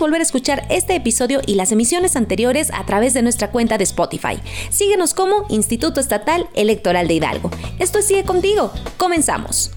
volver a escuchar este episodio y las emisiones anteriores a través de nuestra cuenta de Spotify. Síguenos como Instituto Estatal Electoral de Hidalgo. Esto es Sigue Contigo. Comenzamos.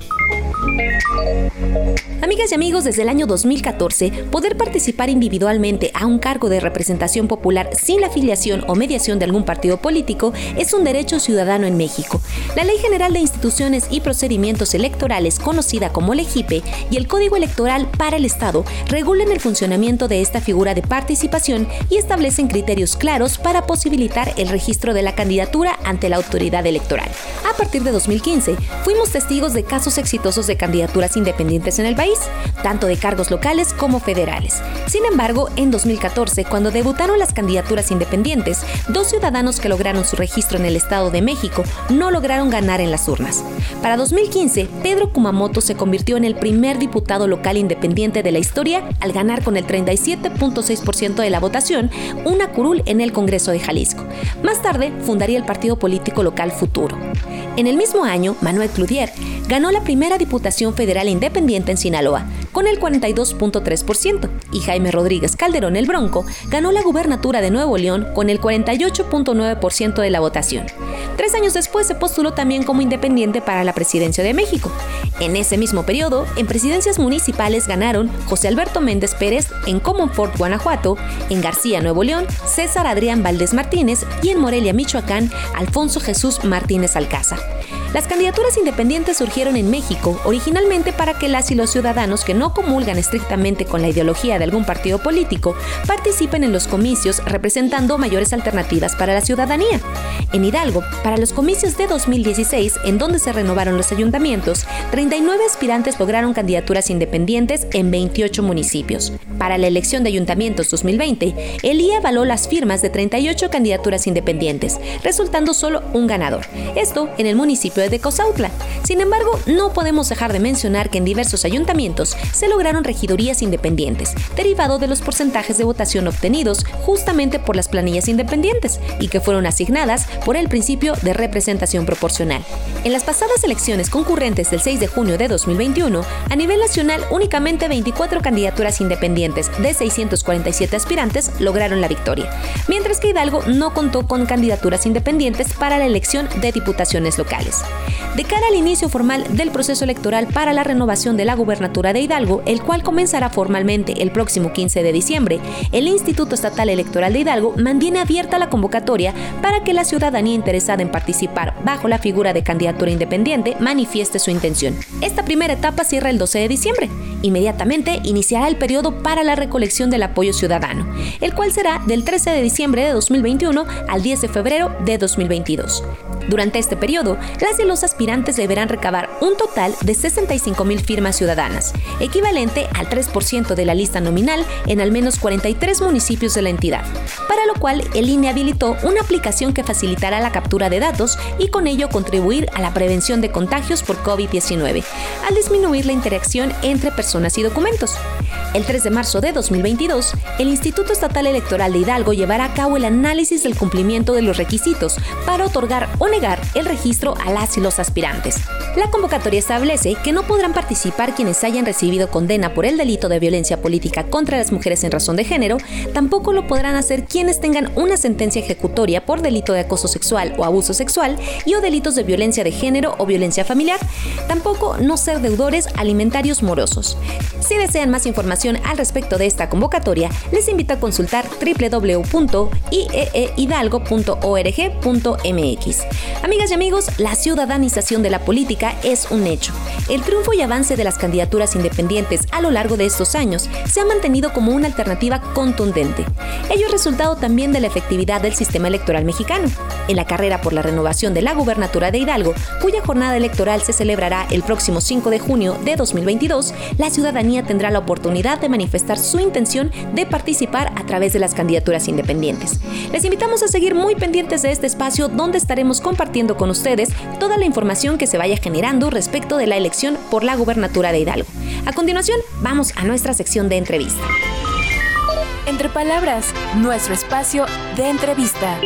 Amigas y amigos, desde el año 2014, poder participar individualmente a un cargo de representación popular sin la afiliación o mediación de algún partido político es un derecho ciudadano en México. La Ley General de Instituciones y Procedimientos Electorales, conocida como LEGIPE, y el Código Electoral para el Estado regulan el funcionamiento de esta figura de participación y establecen criterios claros para posibilitar el registro de la candidatura ante la autoridad electoral. A partir de 2015, fuimos testigos de casos exitosos de candidaturas independientes en el país, tanto de cargos locales como federales. Sin embargo, en 2014, cuando debutaron las candidaturas independientes, dos ciudadanos que lograron su registro en el Estado de México no lograron ganar en las urnas. Para 2015, Pedro Kumamoto se convirtió en el primer diputado local independiente de la historia al ganar con el 37.6% de la votación una curul en el Congreso de Jalisco. Más tarde, fundaría el partido político local Futuro. En el mismo año, Manuel Cludier ganó la primera Diputación Federal Independiente en Sinaloa, con el 42.3%, y Jaime Rodríguez Calderón el Bronco ganó la gubernatura de Nuevo León con el 48.9% de la votación. Tres años después se postuló también como independiente para la presidencia de México. En ese mismo periodo, en presidencias municipales ganaron José Alberto Méndez Pérez en Comonfort, Guanajuato, en García, Nuevo León, César Adrián Valdés Martínez y en Morelia, Michoacán, Alfonso Jesús Martínez Alcázar. Las candidaturas independientes surgieron en México originalmente para que las y los ciudadanos que no comulgan estrictamente con la ideología de algún partido político participen en los comicios representando mayores alternativas para la ciudadanía. En Hidalgo, para los comicios de 2016, en donde se renovaron los ayuntamientos, 39 aspirantes lograron candidaturas independientes en 28 municipios. Para la elección de ayuntamientos 2020, el IA avaló las firmas de 38 candidaturas independientes, resultando solo un ganador. Esto en el municipio de Cozautla. Sin embargo, no podemos dejar de mencionar que en diversos ayuntamientos se lograron regidurías independientes, derivado de los porcentajes de votación obtenidos justamente por las planillas independientes y que fueron asignadas por el principio de representación proporcional. En las pasadas elecciones concurrentes del 6 de junio de 2021, a nivel nacional únicamente 24 candidaturas independientes de 647 aspirantes lograron la victoria, mientras que Hidalgo no contó con candidaturas independientes para la elección de diputaciones locales. De cara al inicio formal del proceso electoral para la renovación de la gubernatura de Hidalgo, el cual comenzará formalmente el próximo 15 de diciembre, el Instituto Estatal Electoral de Hidalgo mantiene abierta la convocatoria para que la ciudadanía interesada en participar bajo la figura de candidatura independiente manifieste su intención. Esta primera etapa cierra el 12 de diciembre. Inmediatamente iniciará el periodo para la recolección del apoyo ciudadano, el cual será del 13 de diciembre de 2021 al 10 de febrero de 2022. Durante este periodo, las y los aspirantes deberán recabar un total de 65 mil firmas ciudadanas, equivalente al 3% de la lista nominal en al menos 43 municipios de la entidad, para lo cual el INE habilitó una aplicación que facilitará la captura de datos y con ello contribuir a la prevención de contagios por COVID-19, al disminuir la interacción entre personas y documentos. El 3 de marzo de 2022, el Instituto Estatal Electoral de Hidalgo llevará a cabo el análisis del cumplimiento de los requisitos para otorgar o negar el registro a las y los aspirantes. La convocatoria establece que no podrán participar quienes hayan recibido condena por el delito de violencia política contra las mujeres en razón de género, tampoco lo podrán hacer quienes tengan una sentencia ejecutoria por delito de acoso sexual o abuso sexual y o delitos de violencia de género o violencia familiar, tampoco no ser deudores alimentarios morosos. Si desean más información al respecto de esta convocatoria, les invito a consultar www.ieehidalgo.org.mx. Amigas y amigos, la ciudadanización de la política es un hecho. El triunfo y avance de las candidaturas independientes a lo largo de estos años se ha mantenido como una alternativa contundente. Ello es resultado también de la efectividad del sistema electoral mexicano. En la carrera por la renovación de la gubernatura de Hidalgo, cuya jornada electoral se celebrará el próximo 5 de junio de 2022, la ciudadanía tendrá la oportunidad de manifestar su intención de participar a través de las candidaturas independientes. Les invitamos a seguir muy pendientes de este espacio donde estaremos compartiendo con ustedes toda la información que se vaya generando respecto de la elección por la gubernatura de Hidalgo. A continuación, vamos a nuestra sección de entrevista. Entre palabras, nuestro espacio de entrevista.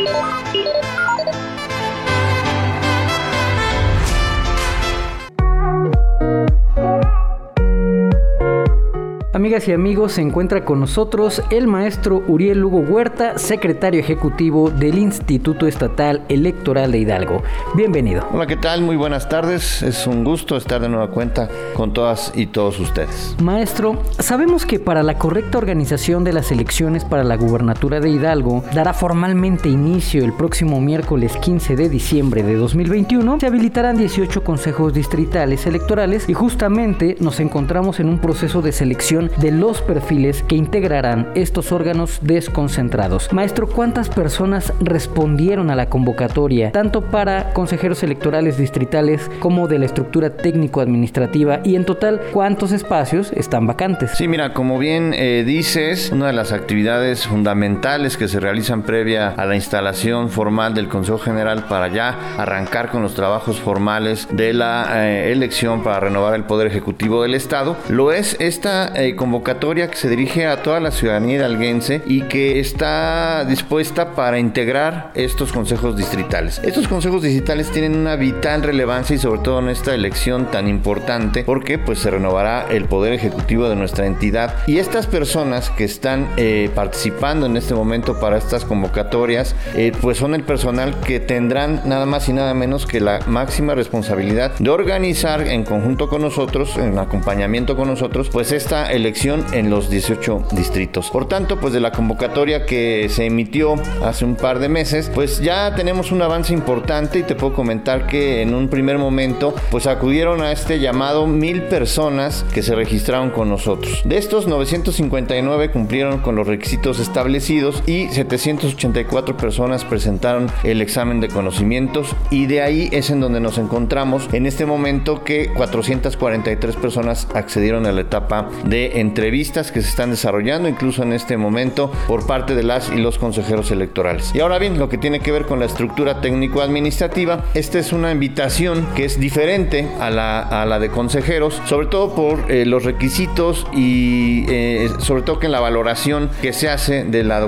Amigas y amigos, se encuentra con nosotros el maestro Uriel Lugo Huerta, secretario ejecutivo del Instituto Estatal Electoral de Hidalgo. Bienvenido. Hola, ¿qué tal? Muy buenas tardes. Es un gusto estar de nueva cuenta con todas y todos ustedes. Maestro, sabemos que para la correcta organización de las elecciones para la gubernatura de Hidalgo dará formalmente inicio el próximo miércoles 15 de diciembre de 2021. Se habilitarán 18 consejos distritales electorales y justamente nos encontramos en un proceso de selección de los perfiles que integrarán estos órganos desconcentrados. Maestro, ¿cuántas personas respondieron a la convocatoria, tanto para consejeros electorales distritales como de la estructura técnico-administrativa y en total cuántos espacios están vacantes? Sí, mira, como bien eh, dices, una de las actividades fundamentales que se realizan previa a la instalación formal del Consejo General para ya arrancar con los trabajos formales de la eh, elección para renovar el Poder Ejecutivo del Estado, lo es esta eh, convocatoria que se dirige a toda la ciudadanía hidalguense y que está dispuesta para integrar estos consejos distritales. Estos consejos distritales tienen una vital relevancia y sobre todo en esta elección tan importante porque pues se renovará el poder ejecutivo de nuestra entidad y estas personas que están eh, participando en este momento para estas convocatorias eh, pues son el personal que tendrán nada más y nada menos que la máxima responsabilidad de organizar en conjunto con nosotros en acompañamiento con nosotros pues esta elección elección en los 18 distritos. Por tanto, pues de la convocatoria que se emitió hace un par de meses, pues ya tenemos un avance importante y te puedo comentar que en un primer momento, pues acudieron a este llamado mil personas que se registraron con nosotros. De estos, 959 cumplieron con los requisitos establecidos y 784 personas presentaron el examen de conocimientos y de ahí es en donde nos encontramos en este momento que 443 personas accedieron a la etapa de entrevistas que se están desarrollando incluso en este momento por parte de las y los consejeros electorales. Y ahora bien, lo que tiene que ver con la estructura técnico-administrativa, esta es una invitación que es diferente a la, a la de consejeros, sobre todo por eh, los requisitos y eh, sobre todo que en la valoración que se hace de, la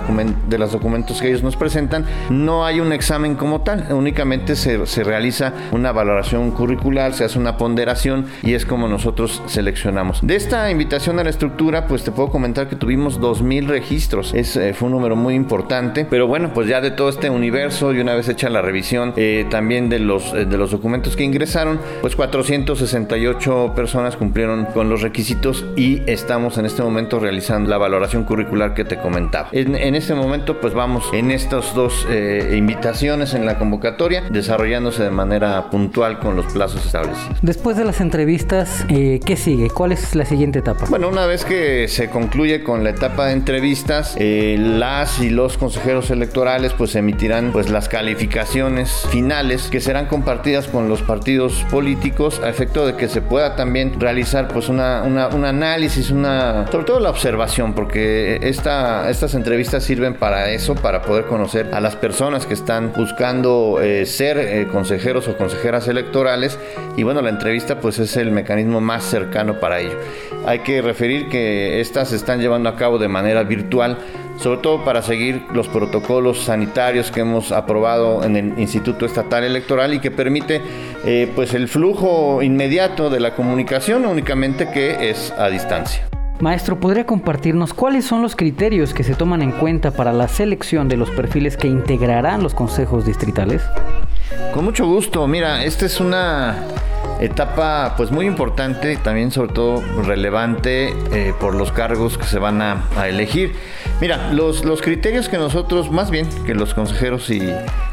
de los documentos que ellos nos presentan, no hay un examen como tal, únicamente se, se realiza una valoración curricular, se hace una ponderación y es como nosotros seleccionamos. De esta invitación a la estructura, pues te puedo comentar que tuvimos 2.000 registros. Es, eh, fue un número muy importante. Pero bueno, pues ya de todo este universo y una vez hecha la revisión eh, también de los, eh, de los documentos que ingresaron, pues 468 personas cumplieron con los requisitos y estamos en este momento realizando la valoración curricular que te comentaba. En, en este momento, pues vamos en estas dos invitaciones en la convocatoria, desarrollándose de manera puntual con los plazos establecidos. Después de las entrevistas, ¿qué sigue? ¿Cuál es la siguiente etapa? Bueno, una vez que se concluye con la etapa de entrevistas, eh, las y los consejeros electorales pues emitirán pues las calificaciones finales que serán compartidas con los partidos políticos a efecto de que se pueda también realizar pues una, un análisis, una sobre todo la observación, porque esta, estas entrevistas sirven para eso, para poder conocer a las personas que están buscando eh, ser eh, consejeros o consejeras electorales y bueno, la entrevista pues es el mecanismo más cercano para ello. Hay que referir referir que estas se están llevando a cabo de manera virtual, sobre todo para seguir los protocolos sanitarios que hemos aprobado en el Instituto Estatal Electoral y que permite eh, pues el flujo inmediato de la comunicación únicamente que es a distancia. Maestro, ¿podría compartirnos cuáles son los criterios que se toman en cuenta para la selección de los perfiles que integrarán los consejos distritales? Con mucho gusto. Mira, esta es una etapa pues muy importante, también sobre todo relevante eh, por los cargos que se van a, elegir. Mira, los, los, criterios que nosotros, más bien que los consejeros y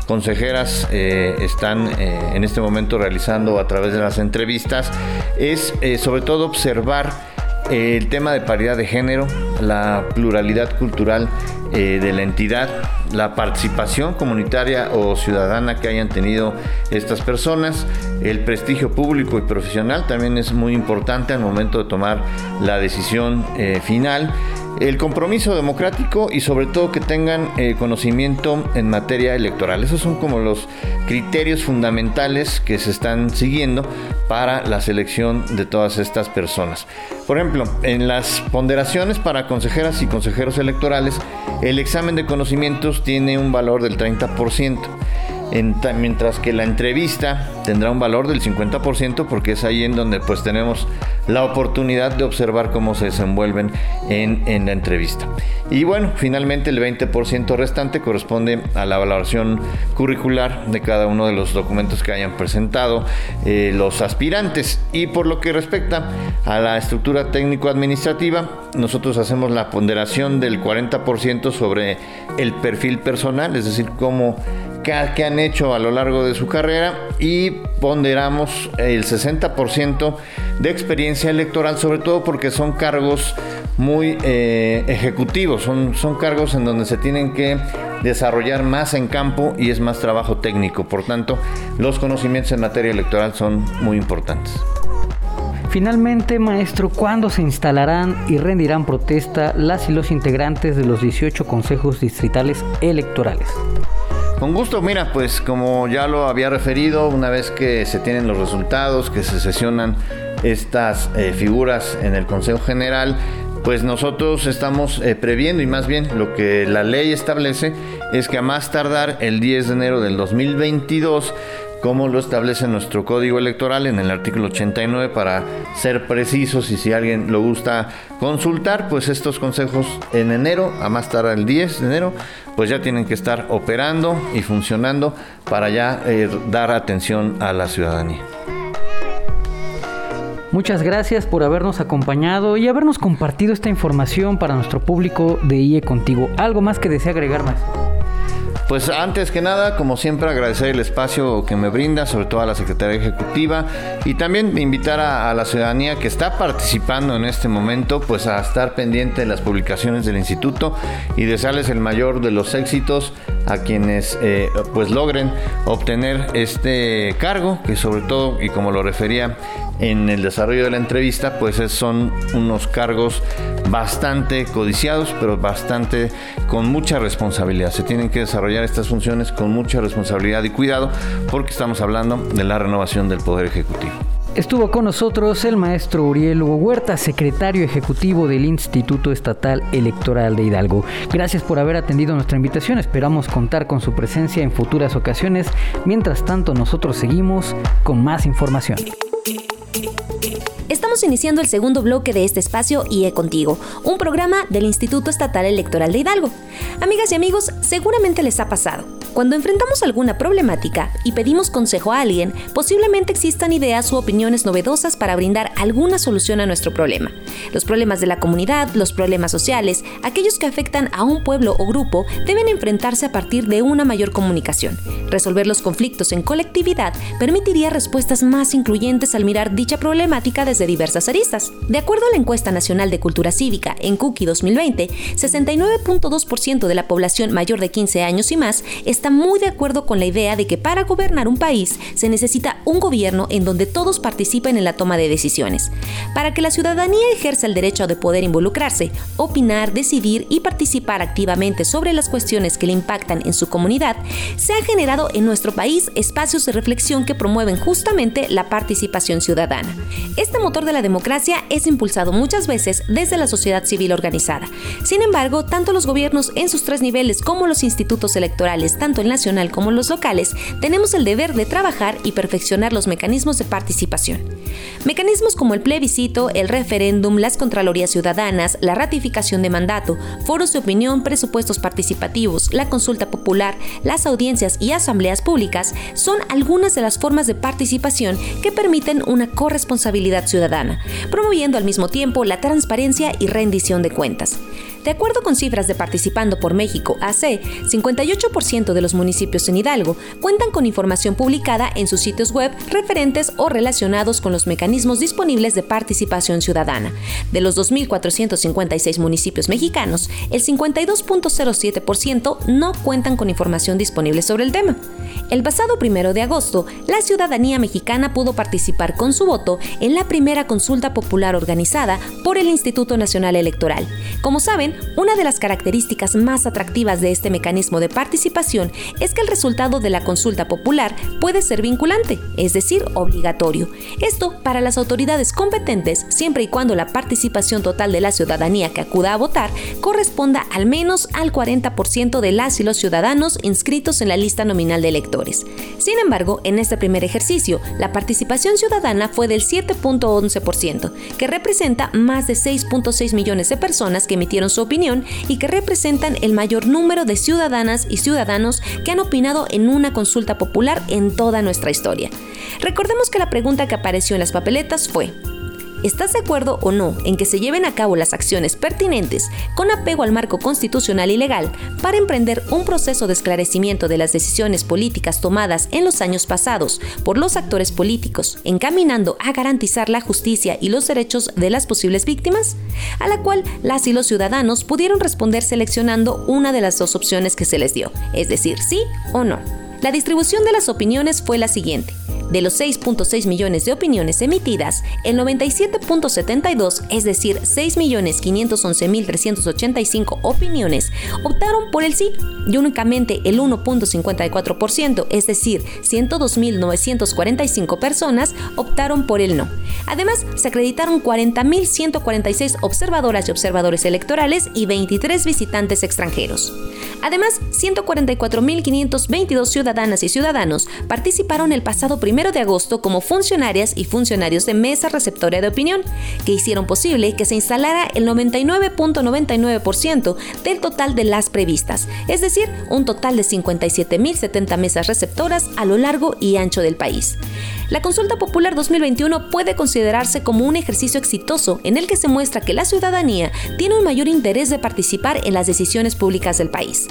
consejeras eh, están eh, en este momento realizando a través de las entrevistas, es sobre todo observar el tema de paridad de género, la pluralidad cultural eh, de la entidad, la participación comunitaria o ciudadana que hayan tenido estas personas, el prestigio público y profesional también es muy importante al momento de tomar la decisión eh, final el compromiso democrático y sobre todo que tengan eh, conocimiento en materia electoral. Esos son como los criterios fundamentales que se están siguiendo para la selección de todas estas personas. Por ejemplo, en las ponderaciones para consejeras y consejeros electorales, el examen de conocimientos tiene un valor del 30% mientras que la entrevista tendrá un valor del 50% porque es ahí en donde pues tenemos la oportunidad de observar cómo se desenvuelven en, en la entrevista. Y bueno, finalmente el 20% restante corresponde a la valoración curricular de cada uno de los documentos que hayan presentado eh, los aspirantes. Y por lo que respecta a la estructura técnico-administrativa, nosotros hacemos la ponderación del 40% sobre el perfil personal, es decir, cómo que han hecho a lo largo de su carrera y ponderamos el 60% de experiencia electoral, sobre todo porque son cargos muy eh, ejecutivos, son, son cargos en donde se tienen que desarrollar más en campo y es más trabajo técnico. Por tanto, los conocimientos en materia electoral son muy importantes. Finalmente, maestro, ¿cuándo se instalarán y rendirán protesta las y los integrantes de los 18 consejos distritales electorales? Con gusto, mira, pues como ya lo había referido, una vez que se tienen los resultados, que se sesionan estas eh, figuras en el Consejo General, pues nosotros estamos eh, previendo y más bien lo que la ley establece es que a más tardar el 10 de enero del 2022 como lo establece nuestro código electoral en el artículo 89 para ser precisos y si alguien lo gusta consultar, pues estos consejos en enero, a más tardar el 10 de enero, pues ya tienen que estar operando y funcionando para ya eh, dar atención a la ciudadanía. Muchas gracias por habernos acompañado y habernos compartido esta información para nuestro público de IE Contigo. ¿Algo más que desea agregar más? Pues antes que nada, como siempre, agradecer el espacio que me brinda, sobre todo a la Secretaría Ejecutiva, y también invitar a, la ciudadanía que está participando en este momento, pues a estar pendiente de las publicaciones del instituto y desearles el mayor de los éxitos a quienes eh, pues logren obtener este cargo, que sobre todo, y como lo refería en el desarrollo de la entrevista, pues son unos cargos bastante codiciados, pero bastante con mucha responsabilidad. Se tienen que desarrollar estas funciones con mucha responsabilidad y cuidado porque estamos hablando de la renovación del Poder Ejecutivo. Estuvo con nosotros el maestro Uriel Hugo Huerta, secretario ejecutivo del Instituto Estatal Electoral de Hidalgo. Gracias por haber atendido nuestra invitación. Esperamos contar con su presencia en futuras ocasiones. Mientras tanto, nosotros seguimos con más información. Estamos iniciando el segundo bloque de este espacio IE Contigo, un programa del Instituto Estatal Electoral de Hidalgo. Amigas y amigos, seguramente les ha pasado. Cuando enfrentamos alguna problemática y pedimos consejo a alguien, posiblemente existan ideas u opiniones novedosas para brindar alguna solución a nuestro problema. Los problemas de la comunidad, los problemas sociales, aquellos que afectan a un pueblo o grupo, deben enfrentarse a partir de una mayor comunicación. Resolver los conflictos en colectividad permitiría respuestas más incluyentes al mirar dicha problemática desde diversas aristas. De acuerdo a la encuesta nacional de cultura cívica en Cookie 2020, 69.2% de la población mayor de 15 años y más está está muy de acuerdo con la idea de que para gobernar un país se necesita un gobierno en donde todos participen en la toma de decisiones. Para que la ciudadanía ejerza el derecho de poder involucrarse, opinar, decidir y participar activamente sobre las cuestiones que le impactan en su comunidad, se han generado en nuestro país espacios de reflexión que promueven justamente la participación ciudadana. Este motor de la democracia es impulsado muchas veces desde la sociedad civil organizada. Sin embargo, tanto los gobiernos en sus tres niveles como los institutos electorales, el nacional como los locales, tenemos el deber de trabajar y perfeccionar los mecanismos de participación. Mecanismos como el plebiscito, el referéndum, las contralorías ciudadanas, la ratificación de mandato, foros de opinión, presupuestos participativos, la consulta popular, las audiencias y asambleas públicas son algunas de las formas de participación que permiten una corresponsabilidad ciudadana, promoviendo al mismo tiempo la transparencia y rendición de cuentas. De acuerdo con cifras de Participando por México AC, 58% de los municipios en Hidalgo cuentan con información publicada en sus sitios web referentes o relacionados con los mecanismos disponibles de participación ciudadana. De los 2.456 municipios mexicanos, el 52.07% no cuentan con información disponible sobre el tema. El pasado primero de agosto, la ciudadanía mexicana pudo participar con su voto en la primera consulta popular organizada por el Instituto Nacional Electoral. Como saben, una de las características más atractivas de este mecanismo de participación es que el resultado de la consulta popular puede ser vinculante, es decir, obligatorio. Esto para las autoridades competentes siempre y cuando la participación total de la ciudadanía que acuda a votar corresponda al menos al 40% de las y los ciudadanos inscritos en la lista nominal de electores. Sin embargo, en este primer ejercicio, la participación ciudadana fue del 7.11%, que representa más de 6.6 millones de personas que emitieron su opinión y que representan el mayor número de ciudadanas y ciudadanos que han opinado en una consulta popular en toda nuestra historia. Recordemos que la pregunta que apareció en las papeletas fue, ¿Estás de acuerdo o no en que se lleven a cabo las acciones pertinentes con apego al marco constitucional y legal para emprender un proceso de esclarecimiento de las decisiones políticas tomadas en los años pasados por los actores políticos, encaminando a garantizar la justicia y los derechos de las posibles víctimas? A la cual las y los ciudadanos pudieron responder seleccionando una de las dos opciones que se les dio, es decir, sí o no. La distribución de las opiniones fue la siguiente. De los 6.6 millones de opiniones emitidas, el 97.72, es decir, 6.511.385 opiniones, optaron por el sí y únicamente el 1.54%, es decir, 102.945 personas, optaron por el no. Además, se acreditaron 40.146 observadoras y observadores electorales y 23 visitantes extranjeros. Además, 144.522 ciudadanas y ciudadanos participaron el pasado 1 de agosto como funcionarias y funcionarios de mesa receptora de opinión, que hicieron posible que se instalara el 99.99% del total de las previstas, es decir, un total de 57.070 mesas receptoras a lo largo y ancho del país. La consulta popular 2021 puede considerarse como un ejercicio exitoso en el que se muestra que la ciudadanía tiene un mayor interés de participar en las decisiones públicas del país.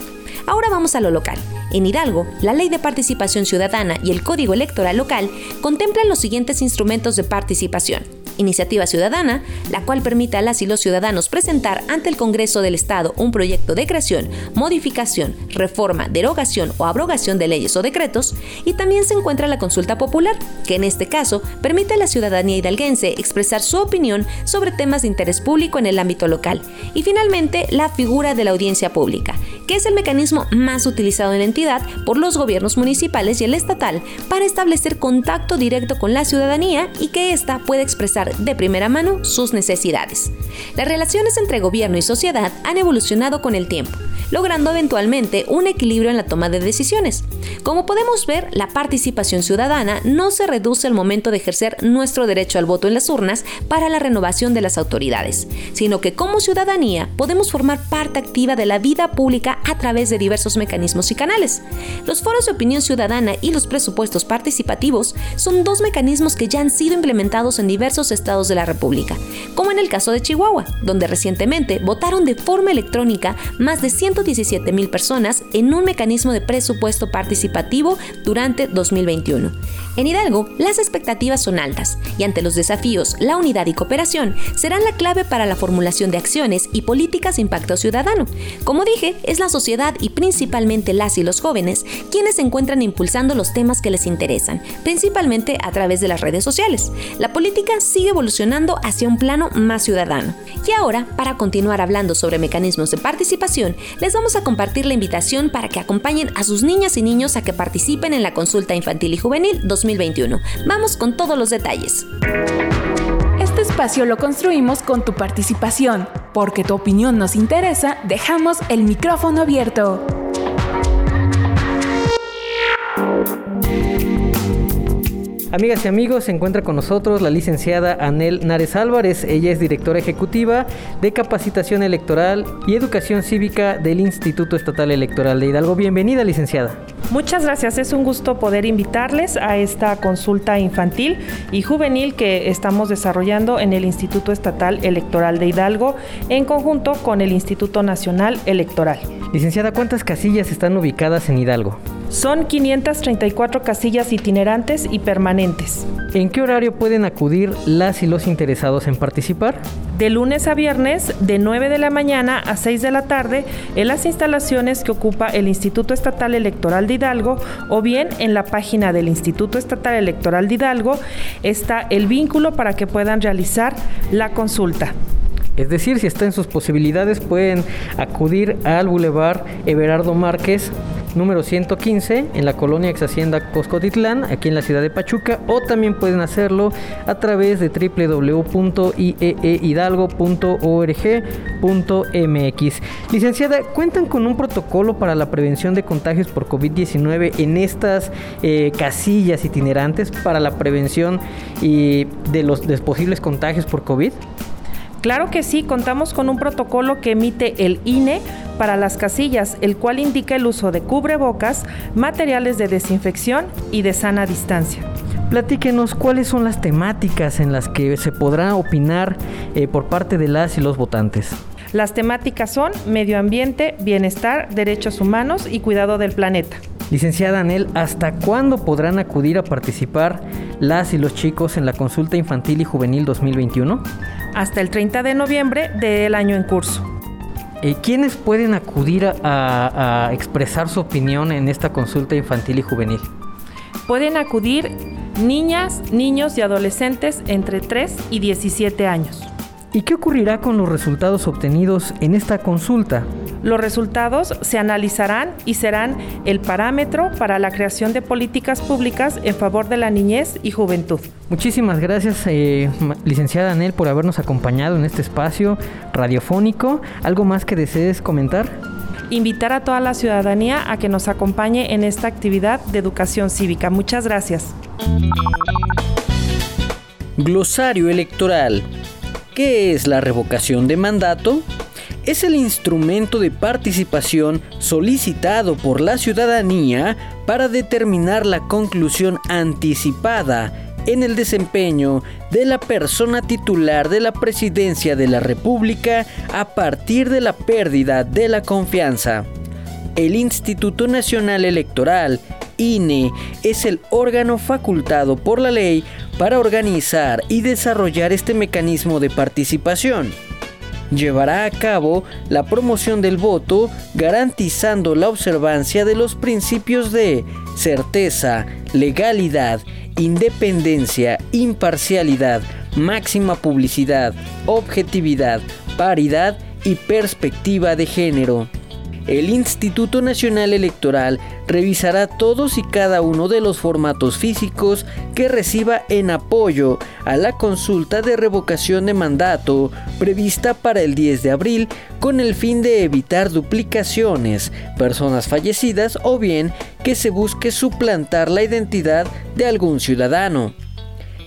Ahora vamos a lo local. En Hidalgo, la Ley de Participación Ciudadana y el Código Electoral Local contemplan los siguientes instrumentos de participación Iniciativa Ciudadana, la cual permite a las y los ciudadanos presentar ante el Congreso del Estado un proyecto de creación, modificación, reforma, derogación o abrogación de leyes o decretos, y también se encuentra la consulta popular, que en este caso permite a la ciudadanía hidalguense expresar su opinión sobre temas de interés público en el ámbito local, y finalmente la figura de la audiencia pública, que es el mecanismo más utilizado en la entidad por los gobiernos municipales y el estatal para establecer contacto directo con la ciudadanía y que ésta pueda expresar de primera mano sus necesidades. Las relaciones entre gobierno y sociedad han evolucionado con el tiempo, logrando eventualmente un equilibrio en la toma de decisiones. Como podemos ver, la participación ciudadana no se reduce al momento de ejercer nuestro derecho al voto en las urnas para la renovación de las autoridades, sino que como ciudadanía podemos formar parte activa de la vida pública a través de diversos mecanismos y canales. Los foros de opinión ciudadana y los presupuestos participativos son dos mecanismos que ya han sido implementados en diversos estados de la República, como en el caso de Chihuahua, donde recientemente votaron de forma electrónica más de 117 mil personas en un mecanismo de presupuesto participativo durante 2021. En Hidalgo, las expectativas son altas y ante los desafíos, la unidad y cooperación serán la clave para la formulación de acciones y políticas de impacto ciudadano. Como dije, es la sociedad y principalmente las y los jóvenes quienes se encuentran impulsando los temas que les interesan, principalmente a través de las redes sociales. La política sigue evolucionando hacia un plano más ciudadano. Y ahora, para continuar hablando sobre mecanismos de participación, les vamos a compartir la invitación para que acompañen a sus niñas y niños a que participen en la consulta infantil y juvenil 2021. Vamos con todos los detalles. Este espacio lo construimos con tu participación. Porque tu opinión nos interesa, dejamos el micrófono abierto. Amigas y amigos, se encuentra con nosotros la licenciada Anel Nares Álvarez. Ella es directora ejecutiva de Capacitación Electoral y Educación Cívica del Instituto Estatal Electoral de Hidalgo. Bienvenida, licenciada. Muchas gracias, es un gusto poder invitarles a esta consulta infantil y juvenil que estamos desarrollando en el Instituto Estatal Electoral de Hidalgo en conjunto con el Instituto Nacional Electoral. Licenciada, ¿cuántas casillas están ubicadas en Hidalgo? Son 534 casillas itinerantes y permanentes. ¿En qué horario pueden acudir las y los interesados en participar? De lunes a viernes, de 9 de la mañana a 6 de la tarde, en las instalaciones que ocupa el Instituto Estatal Electoral de Hidalgo o bien en la página del Instituto Estatal Electoral de Hidalgo está el vínculo para que puedan realizar la consulta. Es decir, si está en sus posibilidades, pueden acudir al Boulevard Everardo Márquez número 115 en la colonia ex Hacienda Coscotitlán, aquí en la ciudad de Pachuca, o también pueden hacerlo a través de www.ieehidalgo.org.mx. Licenciada, ¿cuentan con un protocolo para la prevención de contagios por COVID-19 en estas eh, casillas itinerantes para la prevención y de los posibles contagios por COVID? Claro que sí, contamos con un protocolo que emite el INE para las casillas, el cual indica el uso de cubrebocas, materiales de desinfección y de sana distancia. Platíquenos cuáles son las temáticas en las que se podrá opinar eh, por parte de las y los votantes. Las temáticas son medio ambiente, bienestar, derechos humanos y cuidado del planeta. Licenciada Anel, ¿hasta cuándo podrán acudir a participar las y los chicos en la consulta infantil y juvenil 2021? Hasta el 30 de noviembre del año en curso. Eh, ¿Quiénes pueden acudir a, a expresar su opinión en esta consulta infantil y juvenil? Pueden acudir niñas, niños y adolescentes entre 3 y 17 años. ¿Y qué ocurrirá con los resultados obtenidos en esta consulta? Los resultados se analizarán y serán el parámetro para la creación de políticas públicas en favor de la niñez y juventud. Muchísimas gracias, eh, licenciada Anel, por habernos acompañado en este espacio radiofónico. ¿Algo más que desees comentar? Invitar a toda la ciudadanía a que nos acompañe en esta actividad de educación cívica. Muchas gracias. Glosario electoral. ¿Qué es la revocación de mandato? Es el instrumento de participación solicitado por la ciudadanía para determinar la conclusión anticipada en el desempeño de la persona titular de la presidencia de la República a partir de la pérdida de la confianza. El Instituto Nacional Electoral, INE, es el órgano facultado por la ley para organizar y desarrollar este mecanismo de participación. Llevará a cabo la promoción del voto garantizando la observancia de los principios de certeza, legalidad, independencia, imparcialidad, máxima publicidad, objetividad, paridad y perspectiva de género el Instituto Nacional Electoral revisará todos y cada uno de los formatos físicos que reciba en apoyo a la consulta de revocación de mandato prevista para el 10 de abril con el fin de evitar duplicaciones, personas fallecidas o bien que se busque suplantar la identidad de algún ciudadano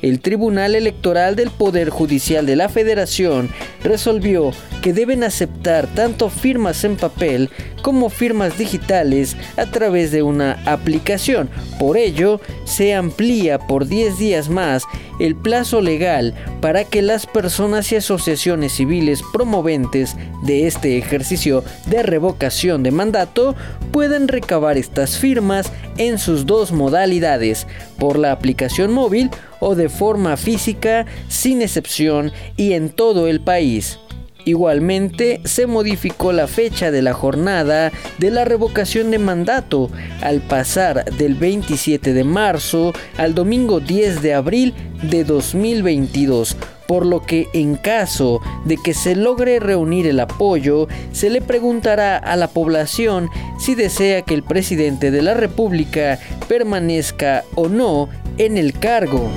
el Tribunal Electoral del Poder Judicial de la Federación resolvió que deben aceptar tanto firmas en papel como firmas digitales a través de una aplicación. Por ello, se amplía por 10 días más el plazo legal para que las personas y asociaciones civiles promoventes de este ejercicio de revocación de mandato puedan recabar estas firmas en sus dos modalidades, por la aplicación móvil o de forma física, sin excepción y en todo el país. Igualmente, se modificó la fecha de la jornada de la revocación de mandato al pasar del 27 de marzo al domingo 10 de abril de 2022, por lo que en caso de que se logre reunir el apoyo, se le preguntará a la población si desea que el presidente de la República permanezca o no en el cargo.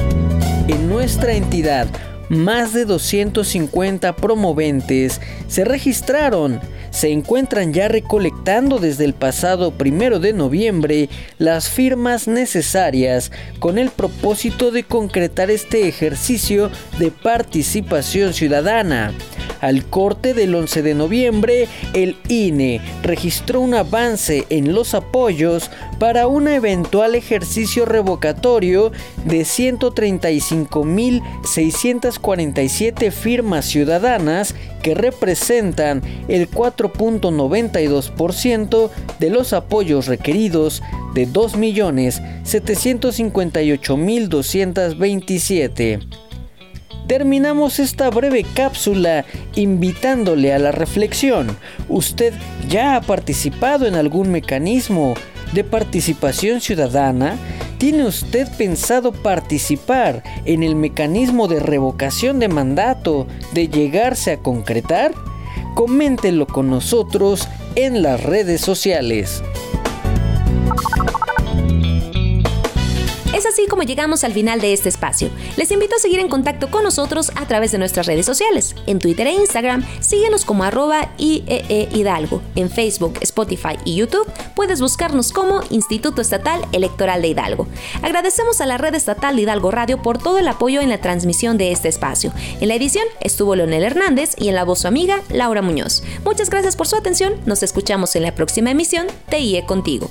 En nuestra entidad, más de 250 promoventes se registraron. Se encuentran ya recolectando desde el pasado primero de noviembre las firmas necesarias con el propósito de concretar este ejercicio de participación ciudadana. Al corte del 11 de noviembre, el INE registró un avance en los apoyos para un eventual ejercicio revocatorio de 135.647 firmas ciudadanas que representan el 4.92% de los apoyos requeridos de 2.758.227 terminamos esta breve cápsula invitándole a la reflexión. ¿Usted ya ha participado en algún mecanismo de participación ciudadana? ¿Tiene usted pensado participar en el mecanismo de revocación de mandato de llegarse a concretar? Coméntenlo con nosotros en las redes sociales. Es así como llegamos al final de este espacio. Les invito a seguir en contacto con nosotros a través de nuestras redes sociales. En Twitter e Instagram, síguenos como arroba IEE Hidalgo. En Facebook, Spotify y YouTube puedes buscarnos como Instituto Estatal Electoral de Hidalgo. Agradecemos a la red estatal de Hidalgo Radio por todo el apoyo en la transmisión de este espacio. En la edición estuvo Leonel Hernández y en la voz su amiga Laura Muñoz. Muchas gracias por su atención. Nos escuchamos en la próxima emisión de IE Contigo.